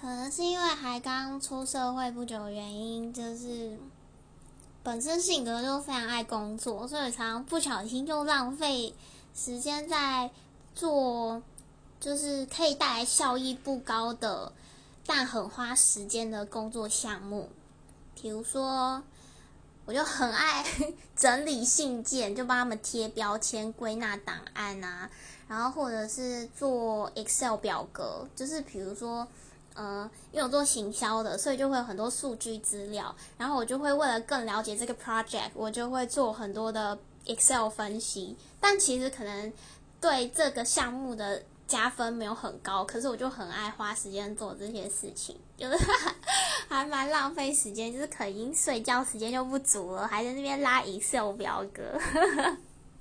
可能是因为还刚出社会不久，原因就是本身性格就非常爱工作，所以常常不小心就浪费时间在做，就是可以带来效益不高的，但很花时间的工作项目，比如说。我就很爱 整理信件，就帮他们贴标签、归纳档案啊，然后或者是做 Excel 表格，就是比如说，呃，因为我做行销的，所以就会有很多数据资料，然后我就会为了更了解这个 project，我就会做很多的 Excel 分析，但其实可能对这个项目的。加分没有很高，可是我就很爱花时间做这些事情，就是 还蛮浪费时间，就是可能睡觉时间就不足了，还在那边拉 Excel 表格。